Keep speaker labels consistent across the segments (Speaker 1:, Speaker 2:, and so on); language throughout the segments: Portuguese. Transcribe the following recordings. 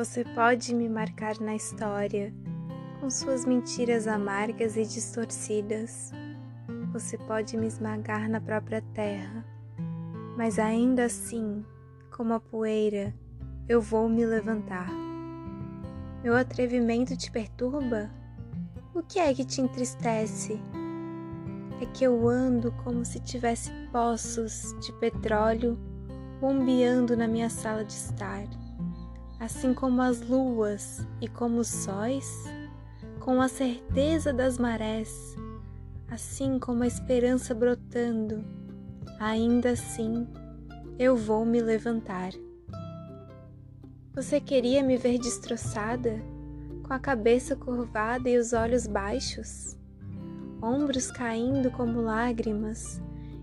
Speaker 1: Você pode me marcar na história com suas mentiras amargas e distorcidas. Você pode me esmagar na própria terra, mas ainda assim, como a poeira, eu vou me levantar. Meu atrevimento te perturba? O que é que te entristece? É que eu ando como se tivesse poços de petróleo bombeando na minha sala de estar, assim como as luas e como os sóis, com a certeza das marés, assim como a esperança brotando, ainda assim eu vou me levantar. Você queria me ver destroçada, com a cabeça curvada e os olhos baixos, ombros caindo como lágrimas,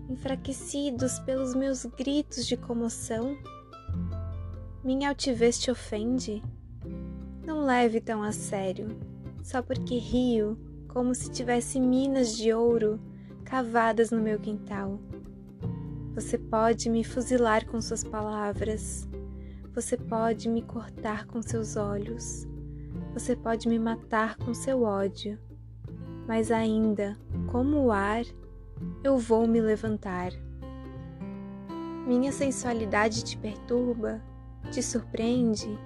Speaker 1: enfraquecidos pelos meus gritos de comoção? Minha altivez te ofende? Não leve tão a sério, só porque rio como se tivesse minas de ouro cavadas no meu quintal. Você pode me fuzilar com suas palavras, você pode me cortar com seus olhos, você pode me matar com seu ódio, mas ainda, como o ar, eu vou me levantar. Minha sensualidade te perturba, te surpreende,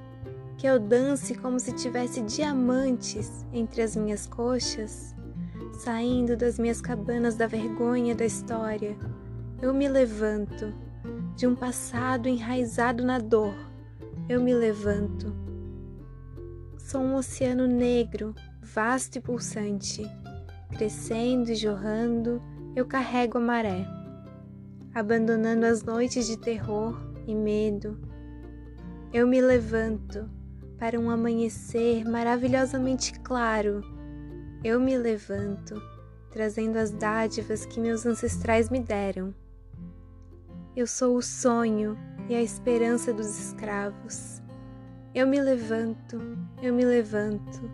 Speaker 1: que eu dance como se tivesse diamantes entre as minhas coxas, saindo das minhas cabanas da vergonha da história. Eu me levanto de um passado enraizado na dor eu me levanto. Sou um oceano negro, vasto e pulsante. Crescendo e jorrando, eu carrego a maré, abandonando as noites de terror e medo. Eu me levanto para um amanhecer maravilhosamente claro. Eu me levanto, trazendo as dádivas que meus ancestrais me deram. Eu sou o sonho e a esperança dos escravos. Eu me levanto, eu me levanto,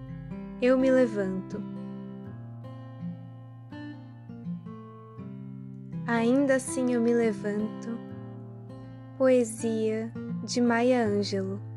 Speaker 1: eu me levanto. Ainda assim eu me levanto. Poesia de Maya Angelou